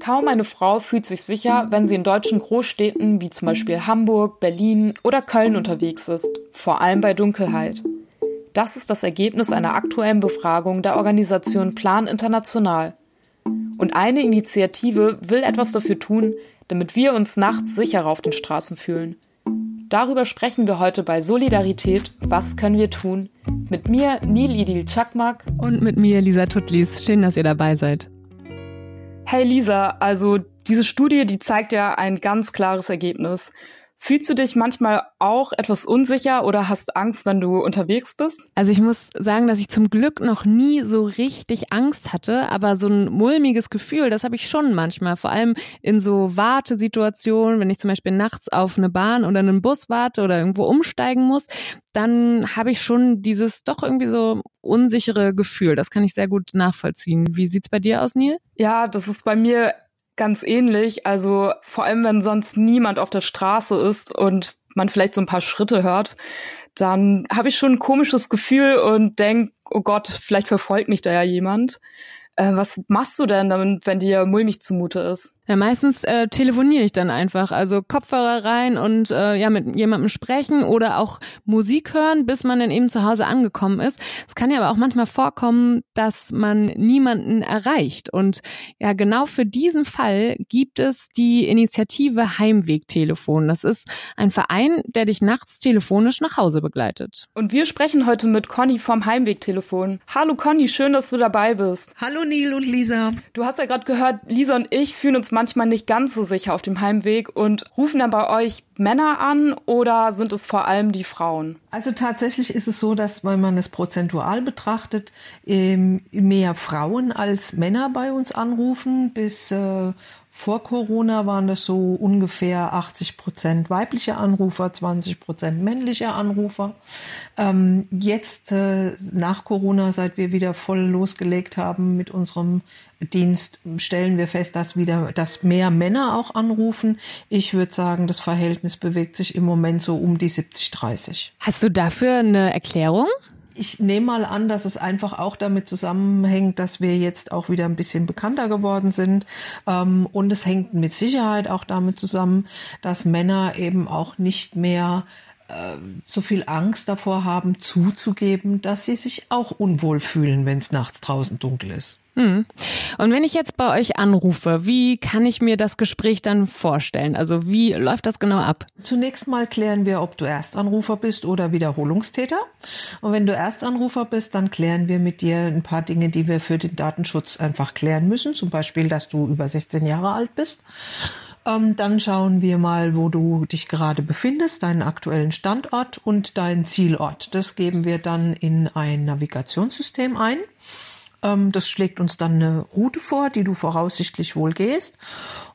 Kaum eine Frau fühlt sich sicher, wenn sie in deutschen Großstädten wie zum Beispiel Hamburg, Berlin oder Köln unterwegs ist, vor allem bei Dunkelheit. Das ist das Ergebnis einer aktuellen Befragung der Organisation Plan International. Und eine Initiative will etwas dafür tun, damit wir uns nachts sicherer auf den Straßen fühlen. Darüber sprechen wir heute bei Solidarität. Was können wir tun? Mit mir, Nil Idil Chakmak. Und mit mir, Lisa Tutlis. Schön, dass ihr dabei seid. Hey Lisa, also diese Studie, die zeigt ja ein ganz klares Ergebnis. Fühlst du dich manchmal auch etwas unsicher oder hast Angst, wenn du unterwegs bist? Also ich muss sagen, dass ich zum Glück noch nie so richtig Angst hatte, aber so ein mulmiges Gefühl, das habe ich schon manchmal. Vor allem in so Wartesituationen, wenn ich zum Beispiel nachts auf eine Bahn oder einen Bus warte oder irgendwo umsteigen muss, dann habe ich schon dieses doch irgendwie so unsichere Gefühl. Das kann ich sehr gut nachvollziehen. Wie sieht's bei dir aus, Neil? Ja, das ist bei mir ganz ähnlich. Also vor allem, wenn sonst niemand auf der Straße ist und man vielleicht so ein paar Schritte hört, dann habe ich schon ein komisches Gefühl und denk, oh Gott, vielleicht verfolgt mich da ja jemand. Äh, was machst du denn, wenn dir mulmig zumute ist? Ja, meistens äh, telefoniere ich dann einfach. Also Kopfhörer rein und äh, ja, mit jemandem sprechen oder auch Musik hören, bis man dann eben zu Hause angekommen ist. Es kann ja aber auch manchmal vorkommen, dass man niemanden erreicht. Und ja, genau für diesen Fall gibt es die Initiative Heimwegtelefon. Das ist ein Verein, der dich nachts telefonisch nach Hause begleitet. Und wir sprechen heute mit Conny vom Heimwegtelefon. Hallo Conny, schön, dass du dabei bist. Hallo Neil und Lisa. Du hast ja gerade gehört, Lisa und ich fühlen uns manchmal nicht ganz so sicher auf dem Heimweg und rufen dann bei euch Männer an oder sind es vor allem die Frauen? Also tatsächlich ist es so, dass wenn man es prozentual betrachtet, ähm, mehr Frauen als Männer bei uns anrufen. Bis äh, vor Corona waren das so ungefähr 80 Prozent weibliche Anrufer, 20 Prozent männliche Anrufer. Ähm, jetzt äh, nach Corona, seit wir wieder voll losgelegt haben mit unserem Dienst, stellen wir fest, dass wieder, dass mehr Männer auch anrufen. Ich würde sagen, das Verhältnis bewegt sich im Moment so um die 70-30. Hast du dafür eine Erklärung? Ich nehme mal an, dass es einfach auch damit zusammenhängt, dass wir jetzt auch wieder ein bisschen bekannter geworden sind. Ähm, und es hängt mit Sicherheit auch damit zusammen, dass Männer eben auch nicht mehr so viel Angst davor haben, zuzugeben, dass sie sich auch unwohl fühlen, wenn es nachts draußen dunkel ist. Hm. Und wenn ich jetzt bei euch anrufe, wie kann ich mir das Gespräch dann vorstellen? Also wie läuft das genau ab? Zunächst mal klären wir, ob du Erstanrufer bist oder Wiederholungstäter. Und wenn du Erstanrufer bist, dann klären wir mit dir ein paar Dinge, die wir für den Datenschutz einfach klären müssen. Zum Beispiel, dass du über 16 Jahre alt bist. Ähm, dann schauen wir mal, wo du dich gerade befindest, deinen aktuellen Standort und deinen Zielort. Das geben wir dann in ein Navigationssystem ein. Ähm, das schlägt uns dann eine Route vor, die du voraussichtlich wohl gehst.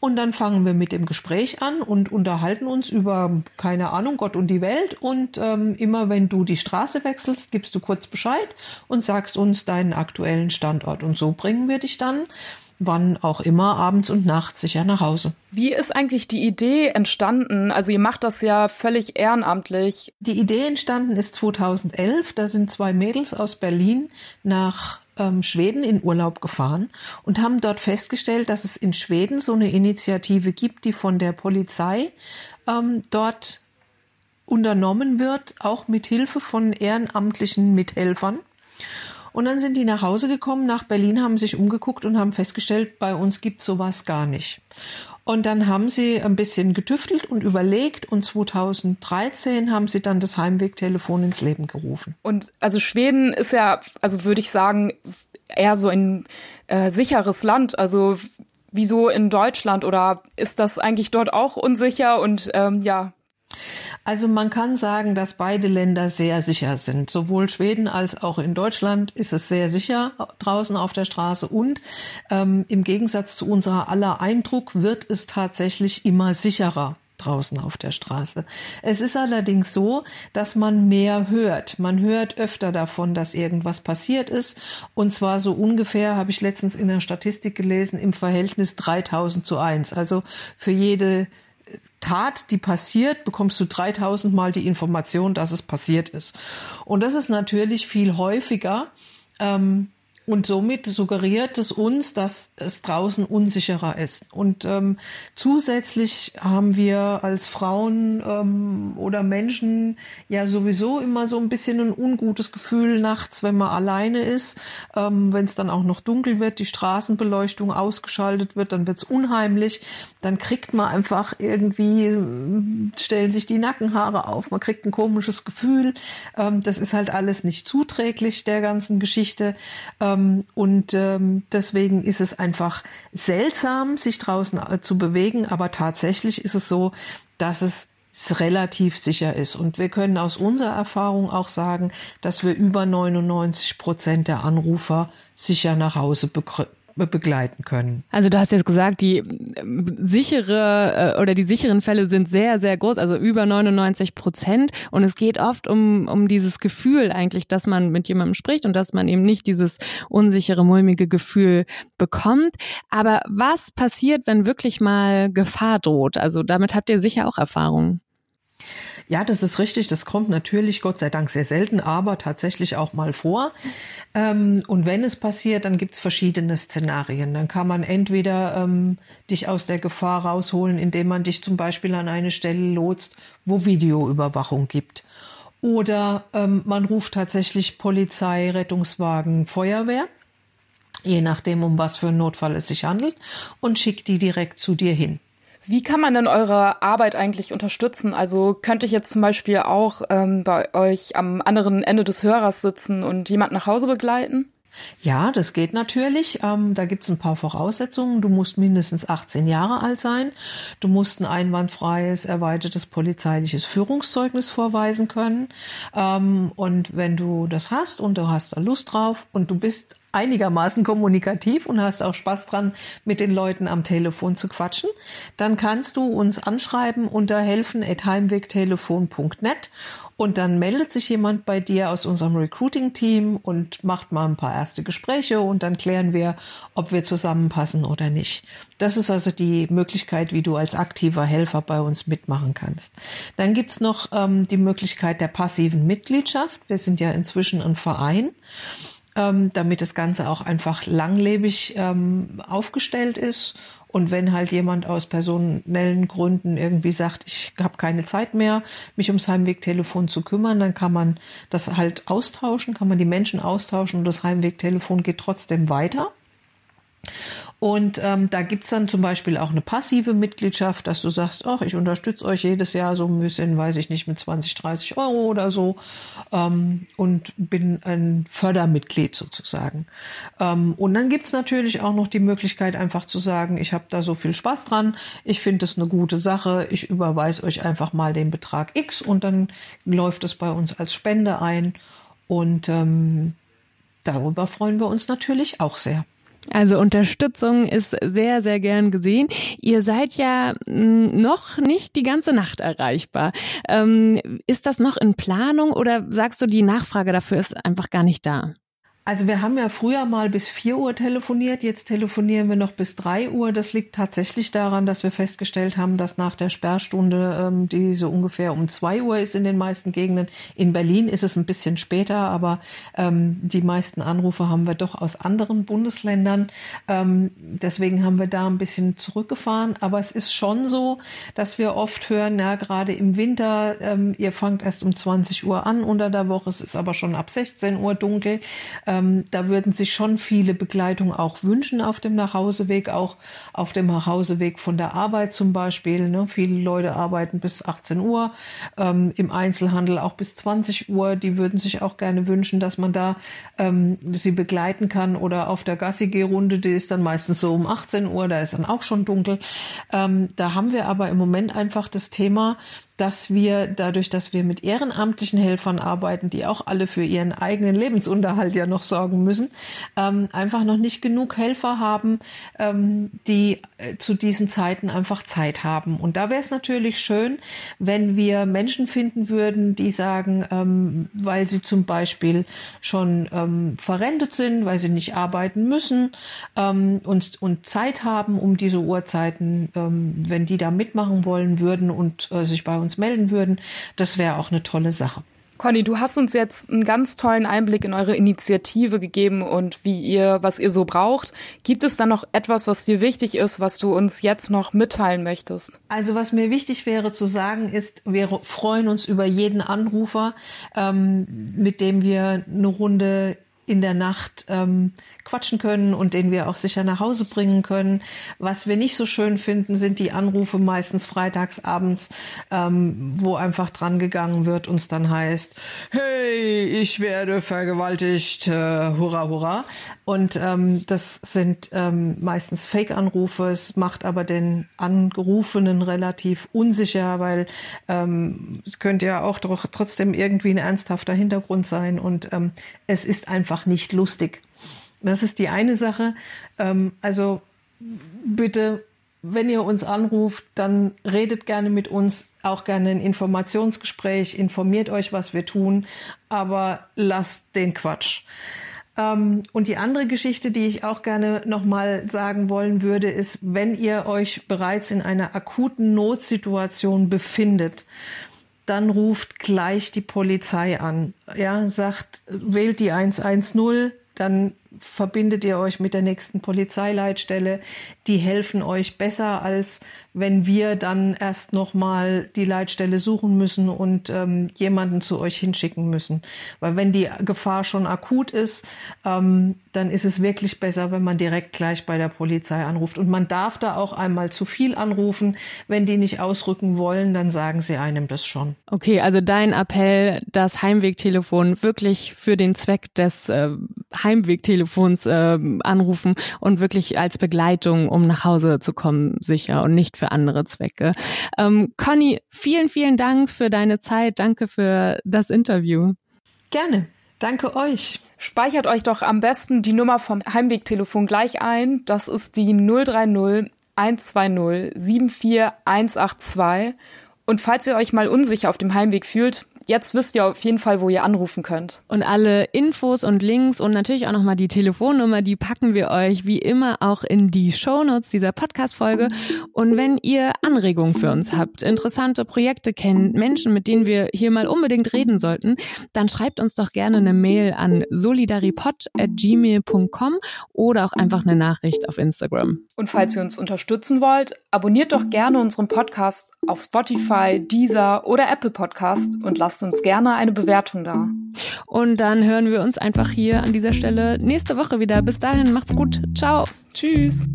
Und dann fangen wir mit dem Gespräch an und unterhalten uns über, keine Ahnung, Gott und die Welt. Und ähm, immer wenn du die Straße wechselst, gibst du kurz Bescheid und sagst uns deinen aktuellen Standort. Und so bringen wir dich dann wann auch immer, abends und nachts sicher nach Hause. Wie ist eigentlich die Idee entstanden? Also ihr macht das ja völlig ehrenamtlich. Die Idee entstanden ist 2011. Da sind zwei Mädels aus Berlin nach ähm, Schweden in Urlaub gefahren und haben dort festgestellt, dass es in Schweden so eine Initiative gibt, die von der Polizei ähm, dort unternommen wird, auch mit Hilfe von ehrenamtlichen Mithelfern. Und dann sind die nach Hause gekommen, nach Berlin, haben sich umgeguckt und haben festgestellt, bei uns gibt sowas gar nicht. Und dann haben sie ein bisschen getüftelt und überlegt und 2013 haben sie dann das Heimwegtelefon ins Leben gerufen. Und also Schweden ist ja, also würde ich sagen, eher so ein äh, sicheres Land. Also wieso in Deutschland oder ist das eigentlich dort auch unsicher und ähm, ja? Also man kann sagen, dass beide Länder sehr sicher sind. Sowohl Schweden als auch in Deutschland ist es sehr sicher draußen auf der Straße und ähm, im Gegensatz zu unserer aller Eindruck wird es tatsächlich immer sicherer draußen auf der Straße. Es ist allerdings so, dass man mehr hört. Man hört öfter davon, dass irgendwas passiert ist. Und zwar so ungefähr, habe ich letztens in der Statistik gelesen, im Verhältnis 3000 zu 1. Also für jede Tat, die passiert, bekommst du 3000 Mal die Information, dass es passiert ist. Und das ist natürlich viel häufiger. Ähm, Und somit suggeriert es uns, dass es draußen unsicherer ist. Und ähm, zusätzlich haben wir als Frauen ähm, oder Menschen ja sowieso immer so ein bisschen ein ungutes Gefühl nachts, wenn man alleine ist. Ähm, wenn es dann auch noch dunkel wird, die Straßenbeleuchtung ausgeschaltet wird, dann wird es unheimlich. Dann kriegt man einfach irgendwie, stellen sich die Nackenhaare auf, man kriegt ein komisches Gefühl. Ähm, das ist halt alles nicht zuträglich der ganzen Geschichte. Ähm, ähm, und ähm, deswegen ist es einfach seltsam, sich draußen äh, zu bewegen, aber tatsächlich ist es so, dass es relativ sicher ist. Und wir können aus unserer Erfahrung auch sagen, dass wir über 99 Prozent der Anrufer sicher nach Hause begleiten können. Also du hast jetzt gesagt, die ähm, sichere äh, oder die sicheren Fälle sind sehr, sehr groß, also über 99 Prozent. Und es geht oft um, um dieses Gefühl eigentlich, dass man mit jemandem spricht und dass man eben nicht dieses unsichere, mulmige Gefühl bekommt. Aber was passiert, wenn wirklich mal Gefahr droht? Also damit habt ihr sicher auch Erfahrungen. Ja, das ist richtig. Das kommt natürlich, Gott sei Dank, sehr selten, aber tatsächlich auch mal vor. Ähm, und wenn es passiert, dann gibt's verschiedene Szenarien. Dann kann man entweder ähm, dich aus der Gefahr rausholen, indem man dich zum Beispiel an eine Stelle lotst, wo Videoüberwachung gibt. Oder ähm, man ruft tatsächlich Polizei, Rettungswagen, Feuerwehr je nachdem, um was für einen Notfall es sich handelt, und schickt die direkt zu dir hin. Wie kann man denn eure Arbeit eigentlich unterstützen? Also könnte ich jetzt zum Beispiel auch ähm, bei euch am anderen Ende des Hörers sitzen und jemand nach Hause begleiten? Ja, das geht natürlich. Ähm, da gibt's ein paar Voraussetzungen. Du musst mindestens 18 Jahre alt sein. Du musst ein einwandfreies, erweitertes polizeiliches Führungszeugnis vorweisen können. Ähm, und wenn du das hast und du hast da Lust drauf und du bist einigermaßen kommunikativ und hast auch Spaß dran, mit den Leuten am Telefon zu quatschen, dann kannst du uns anschreiben unter helfen.heimwegtelefon.net und dann meldet sich jemand bei dir aus unserem Recruiting-Team und macht mal ein paar erste Gespräche und dann klären wir, ob wir zusammenpassen oder nicht. Das ist also die Möglichkeit, wie du als aktiver Helfer bei uns mitmachen kannst. Dann gibt's noch ähm, die Möglichkeit der passiven Mitgliedschaft. Wir sind ja inzwischen ein Verein ähm, damit das Ganze auch einfach langlebig ähm, aufgestellt ist. Und wenn halt jemand aus personellen Gründen irgendwie sagt, ich habe keine Zeit mehr, mich ums Heimwegtelefon zu kümmern, dann kann man das halt austauschen, kann man die Menschen austauschen und das Heimwegtelefon geht trotzdem weiter. Und ähm, da gibt's dann zum Beispiel auch eine passive Mitgliedschaft, dass du sagst, ach, ich unterstütze euch jedes Jahr so ein bisschen, weiß ich nicht, mit 20, 30 Euro oder so ähm, und bin ein Fördermitglied sozusagen. Ähm, und dann gibt's natürlich auch noch die Möglichkeit, einfach zu sagen, ich habe da so viel Spaß dran, ich finde es eine gute Sache, ich überweise euch einfach mal den Betrag X und dann läuft es bei uns als Spende ein. Und ähm, darüber freuen wir uns natürlich auch sehr. Also Unterstützung ist sehr, sehr gern gesehen. Ihr seid ja hm, noch nicht die ganze Nacht erreichbar. Ähm, ist das noch in Planung oder sagst du, die Nachfrage dafür ist einfach gar nicht da? Also wir haben ja früher mal bis vier Uhr telefoniert, jetzt telefonieren wir noch bis drei Uhr. Das liegt tatsächlich daran, dass wir festgestellt haben, dass nach der Sperrstunde, ähm, die so ungefähr um zwei Uhr ist in den meisten Gegenden, in Berlin ist es ein bisschen später, aber ähm, die meisten Anrufe haben wir doch aus anderen Bundesländern. Ähm, deswegen haben wir da ein bisschen zurückgefahren. Aber es ist schon so, dass wir oft hören, ja, gerade im Winter, ähm, ihr fangt erst um 20 Uhr an unter der Woche, es ist aber schon ab 16 Uhr dunkel. Ähm, da würden sich schon viele Begleitungen auch wünschen auf dem Nachhauseweg, auch auf dem Nachhauseweg von der Arbeit zum Beispiel. Ne? Viele Leute arbeiten bis 18 Uhr, ähm, im Einzelhandel auch bis 20 Uhr. Die würden sich auch gerne wünschen, dass man da ähm, sie begleiten kann oder auf der Gassi-G-Runde, die ist dann meistens so um 18 Uhr, da ist dann auch schon dunkel. Ähm, da haben wir aber im Moment einfach das Thema, dass wir dadurch, dass wir mit ehrenamtlichen Helfern arbeiten, die auch alle für ihren eigenen Lebensunterhalt ja noch sorgen müssen, ähm, einfach noch nicht genug Helfer haben, ähm, die äh, zu diesen Zeiten einfach Zeit haben. Und da wäre es natürlich schön, wenn wir Menschen finden würden, die sagen, ähm, weil sie zum Beispiel schon ähm, verrentet sind, weil sie nicht arbeiten müssen ähm, und, und Zeit haben, um diese Uhrzeiten, ähm, wenn die da mitmachen wollen würden und äh, sich bei uns uns melden würden. Das wäre auch eine tolle Sache. Conny, du hast uns jetzt einen ganz tollen Einblick in eure Initiative gegeben und wie ihr, was ihr so braucht. Gibt es da noch etwas, was dir wichtig ist, was du uns jetzt noch mitteilen möchtest? Also was mir wichtig wäre zu sagen ist, wir freuen uns über jeden Anrufer, ähm, mit dem wir eine Runde in der Nacht ähm, quatschen können und den wir auch sicher nach Hause bringen können. Was wir nicht so schön finden, sind die Anrufe meistens freitags abends, ähm, wo einfach dran gegangen wird und es dann heißt, hey, ich werde vergewaltigt, äh, hurra, hurra. Und ähm, das sind ähm, meistens Fake-Anrufe. Es macht aber den Angerufenen relativ unsicher, weil ähm, es könnte ja auch doch trotzdem irgendwie ein ernsthafter Hintergrund sein und ähm, es ist einfach nicht lustig. Das ist die eine Sache. Ähm, also bitte, wenn ihr uns anruft, dann redet gerne mit uns, auch gerne ein Informationsgespräch, informiert euch, was wir tun, aber lasst den Quatsch. Ähm, und die andere Geschichte, die ich auch gerne nochmal sagen wollen würde, ist, wenn ihr euch bereits in einer akuten Notsituation befindet, dann ruft gleich die Polizei an. Ja, sagt, wählt die 110, dann verbindet ihr euch mit der nächsten Polizeileitstelle. Die helfen euch besser, als wenn wir dann erst nochmal die Leitstelle suchen müssen und ähm, jemanden zu euch hinschicken müssen. Weil wenn die Gefahr schon akut ist, ähm, dann ist es wirklich besser, wenn man direkt gleich bei der Polizei anruft. Und man darf da auch einmal zu viel anrufen. Wenn die nicht ausrücken wollen, dann sagen sie einem das schon. Okay, also dein Appell, das Heimwegtelefon wirklich für den Zweck des äh, Heimwegtelefons äh, anrufen und wirklich als Begleitung, um nach Hause zu kommen, sicher und nicht für andere Zwecke. Ähm, Conny, vielen, vielen Dank für deine Zeit. Danke für das Interview. Gerne. Danke euch. Speichert euch doch am besten die Nummer vom Heimwegtelefon gleich ein. Das ist die 030 120 74182. Und falls ihr euch mal unsicher auf dem Heimweg fühlt, jetzt wisst ihr auf jeden Fall, wo ihr anrufen könnt. Und alle Infos und Links und natürlich auch nochmal die Telefonnummer, die packen wir euch wie immer auch in die Shownotes dieser Podcast-Folge. Und wenn ihr Anregungen für uns habt, interessante Projekte kennt, Menschen, mit denen wir hier mal unbedingt reden sollten, dann schreibt uns doch gerne eine Mail an solidaripod.gmail.com oder auch einfach eine Nachricht auf Instagram. Und falls ihr uns unterstützen wollt, abonniert doch gerne unseren Podcast auf Spotify, Deezer oder Apple Podcast und lasst lasst uns gerne eine Bewertung da. Und dann hören wir uns einfach hier an dieser Stelle nächste Woche wieder. Bis dahin, macht's gut. Ciao. Tschüss.